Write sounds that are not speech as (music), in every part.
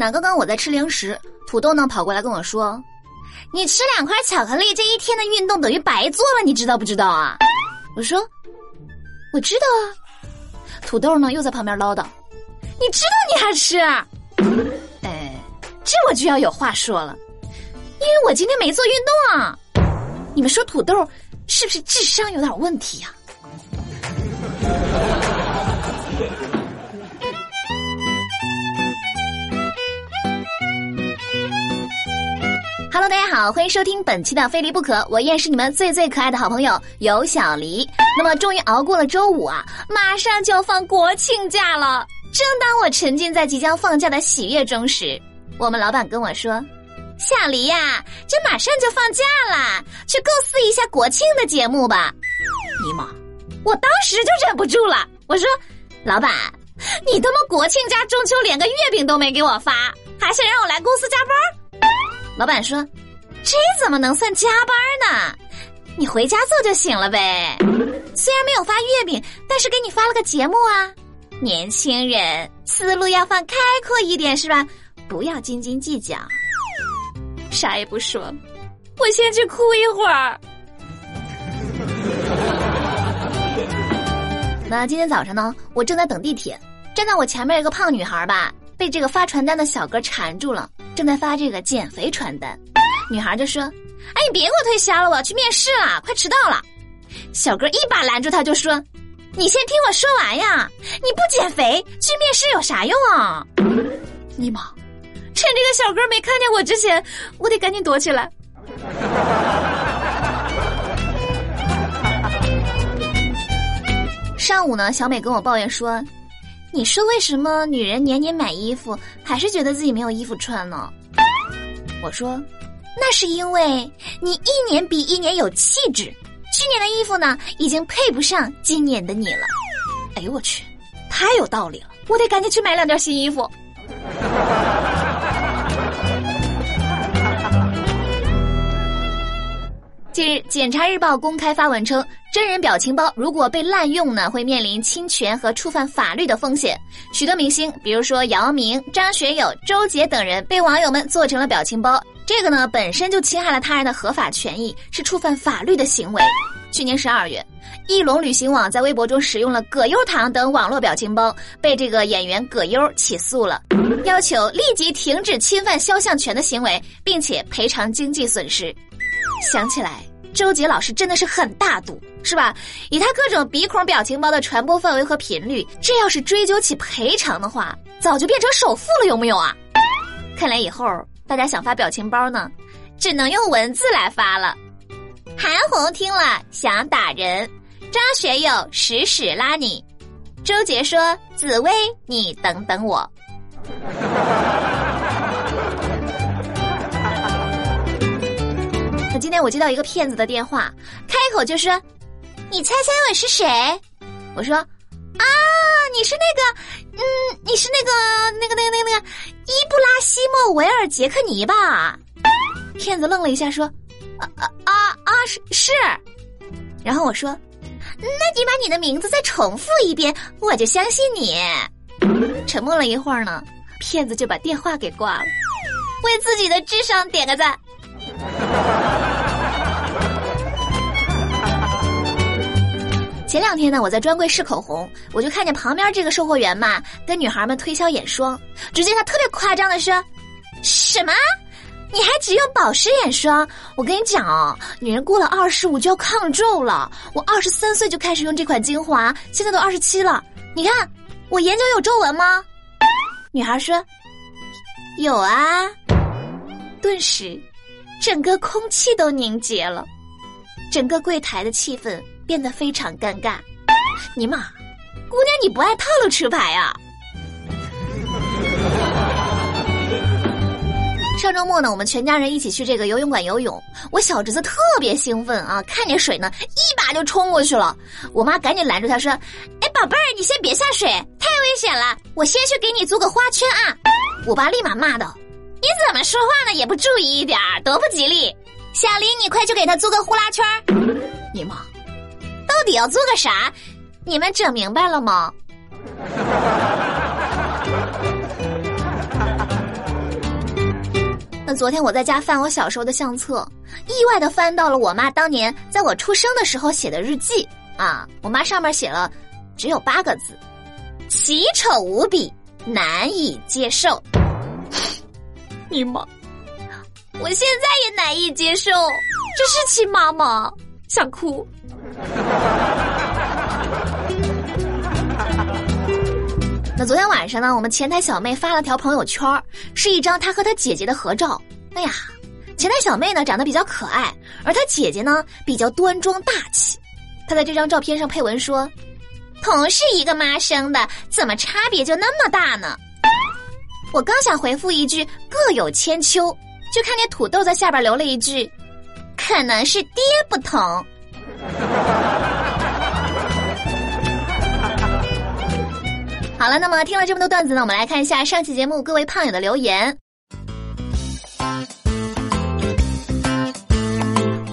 那刚刚我在吃零食，土豆呢跑过来跟我说：“你吃两块巧克力，这一天的运动等于白做了，你知道不知道啊？”我说：“我知道啊。”土豆呢又在旁边唠叨：“你知道你还吃？”哎，这我就要有话说了，因为我今天没做运动啊。你们说土豆是不是智商有点问题呀？Hello，大家好，欢迎收听本期的《非离不可》，我依然是你们最最可爱的好朋友有小黎。那么，终于熬过了周五啊，马上就要放国庆假了。正当我沉浸在即将放假的喜悦中时，我们老板跟我说：“小黎呀，这马上就放假了，去构思一下国庆的节目吧。”尼玛，我当时就忍不住了，我说：“老板，你他妈国庆加中秋连个月饼都没给我发，还想让我来公司加班？”老板说：“这怎么能算加班呢？你回家做就行了呗。虽然没有发月饼，但是给你发了个节目啊。年轻人思路要放开阔一点是吧？不要斤斤计较。啥也不说，我先去哭一会儿。那今天早上呢，我正在等地铁，站在我前面一个胖女孩吧，被这个发传单的小哥缠住了。”正在发这个减肥传单，女孩就说：“哎，你别给我推销了，我要去面试了，快迟到了。”小哥一把拦住他，就说：“你先听我说完呀，你不减肥去面试有啥用啊？”尼玛，趁这个小哥没看见我之前，我得赶紧躲起来。上午呢，小美跟我抱怨说。你说为什么女人年年买衣服，还是觉得自己没有衣服穿呢？我说，那是因为你一年比一年有气质，去年的衣服呢，已经配不上今年的你了。哎呦我去，太有道理了！我得赶紧去买两件新衣服。(laughs) 近日，检察日报公开发文称，真人表情包如果被滥用呢，会面临侵权和触犯法律的风险。许多明星，比如说姚明、张学友、周杰等人，被网友们做成了表情包，这个呢本身就侵害了他人的合法权益，是触犯法律的行为。去年十二月，翼龙旅行网在微博中使用了“葛优躺”等网络表情包，被这个演员葛优起诉了，要求立即停止侵犯肖像权的行为，并且赔偿经济损失。想起来，周杰老师真的是很大度，是吧？以他各种鼻孔表情包的传播范围和频率，这要是追究起赔偿的话，早就变成首富了，有没有啊？看来以后大家想发表情包呢，只能用文字来发了。韩红听了想打人，张学友屎屎拉你，周杰说：“紫薇，你等等我。”今天我接到一个骗子的电话，开口就说：“你猜猜我是谁？”我说：“啊，你是那个，嗯，你是那个那个那个那个那个伊布拉希莫维尔杰克尼吧？”骗子愣了一下，说：“啊啊啊啊，是是。”然后我说：“那你把你的名字再重复一遍，我就相信你。”沉默了一会儿呢，骗子就把电话给挂了，为自己的智商点个赞。(laughs) 前两天呢，我在专柜试口红，我就看见旁边这个售货员嘛，跟女孩们推销眼霜。只见他特别夸张的说：“什么？你还只用保湿眼霜？我跟你讲哦，女人过了二十五就要抗皱了。我二十三岁就开始用这款精华，现在都二十七了。你看我眼角有皱纹吗？”女孩说：“有啊。”顿时，整个空气都凝结了，整个柜台的气氛。变得非常尴尬，尼玛，姑娘你不爱套路吃牌啊？上周末呢，我们全家人一起去这个游泳馆游泳，我小侄子特别兴奋啊，看见水呢，一把就冲过去了。我妈赶紧拦住他说：“哎，宝贝儿，你先别下水，太危险了，我先去给你租个花圈啊。”我爸立马骂道：“你怎么说话呢？也不注意一点多不吉利！小林，你快去给他租个呼啦圈。”你妈！到底要做个啥？你们整明白了吗？(laughs) 那昨天我在家翻我小时候的相册，意外的翻到了我妈当年在我出生的时候写的日记啊！我妈上面写了只有八个字：奇丑无比，难以接受。你妈，我现在也难以接受，这是亲妈吗？想哭。(laughs) 那昨天晚上呢，我们前台小妹发了条朋友圈，是一张她和她姐姐的合照。哎呀，前台小妹呢长得比较可爱，而她姐姐呢比较端庄大气。她在这张照片上配文说：“同是一个妈生的，怎么差别就那么大呢？”我刚想回复一句“各有千秋”，就看见土豆在下边留了一句：“可能是爹不同。” (laughs) 好了，那么听了这么多段子呢，我们来看一下上期节目各位胖友的留言。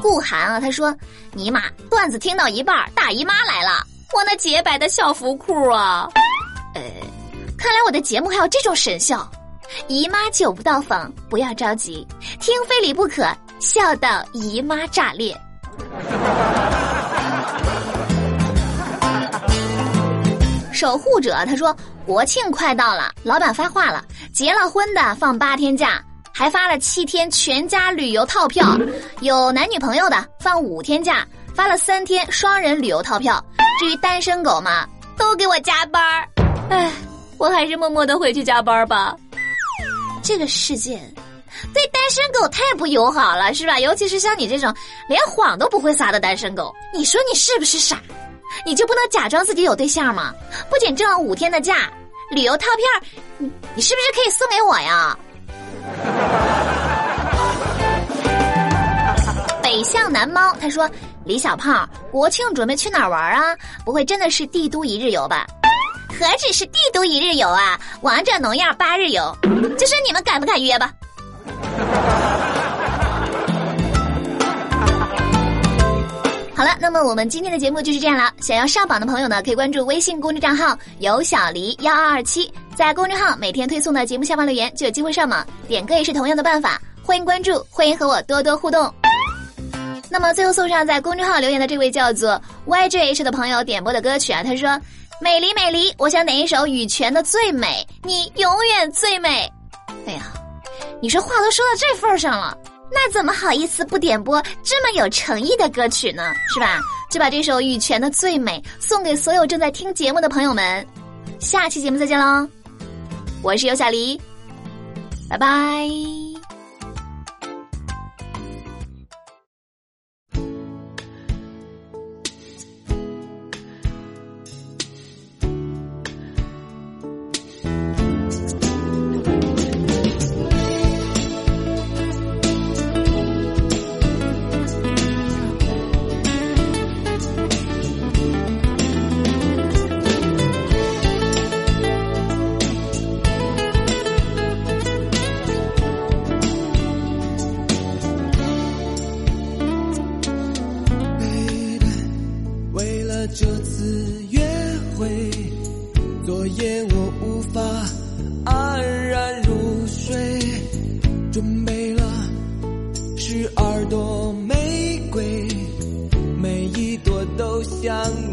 顾寒啊，他说：“尼玛，段子听到一半，大姨妈来了，我那洁白的校服裤啊！”呃，看来我的节目还有这种神效。姨妈久不到访，不要着急，听非礼不可，笑到姨妈炸裂。守护者他说国庆快到了，老板发话了，结了婚的放八天假，还发了七天全家旅游套票，有男女朋友的放五天假，发了三天双人旅游套票。至于单身狗嘛，都给我加班儿。唉，我还是默默的回去加班吧。这个世界对单身狗太不友好了，是吧？尤其是像你这种连谎都不会撒的单身狗，你说你是不是傻？你就不能假装自己有对象吗？不仅挣了五天的假，旅游套票，你你是不是可以送给我呀？(laughs) 北向南猫他说：“李小胖，国庆准备去哪儿玩啊？不会真的是帝都一日游吧？何止是帝都一日游啊，王者农药八日游，就说你们敢不敢约吧？”好了，那么我们今天的节目就是这样了。想要上榜的朋友呢，可以关注微信公众账号“有小黎幺二二七”，在公众号每天推送的节目下方留言就有机会上榜。点歌也是同样的办法，欢迎关注，欢迎和我多多互动。那么最后送上在公众号留言的这位叫做 YJH 的朋友点播的歌曲啊，他说：“美离美离，我想点一首羽泉的《最美》，你永远最美。”哎呀，你说话都说到这份上了。那怎么好意思不点播这么有诚意的歌曲呢？是吧？就把这首羽泉的《最美》送给所有正在听节目的朋友们。下期节目再见喽！我是尤小黎，拜拜。都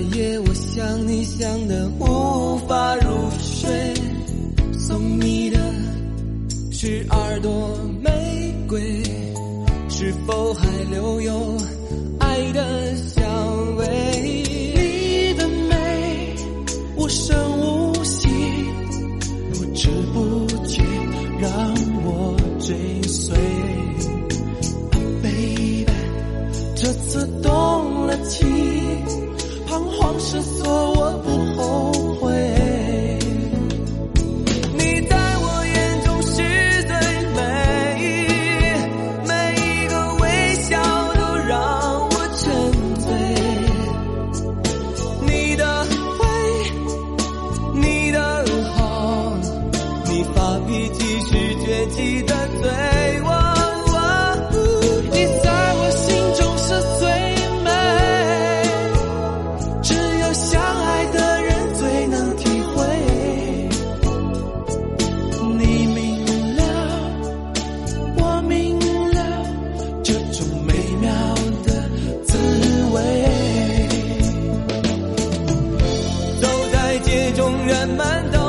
夜，我想你想的无法入睡。送你的十二朵玫瑰，是否还留有爱的香味？你的美，无声无息，不知不觉让我追随。Baby，这次动了情。彷徨失措我不后悔。你在我眼中是最美，每一个微笑都让我沉醉。你的坏，你的好，你发脾气时倔气的嘴，我在街中，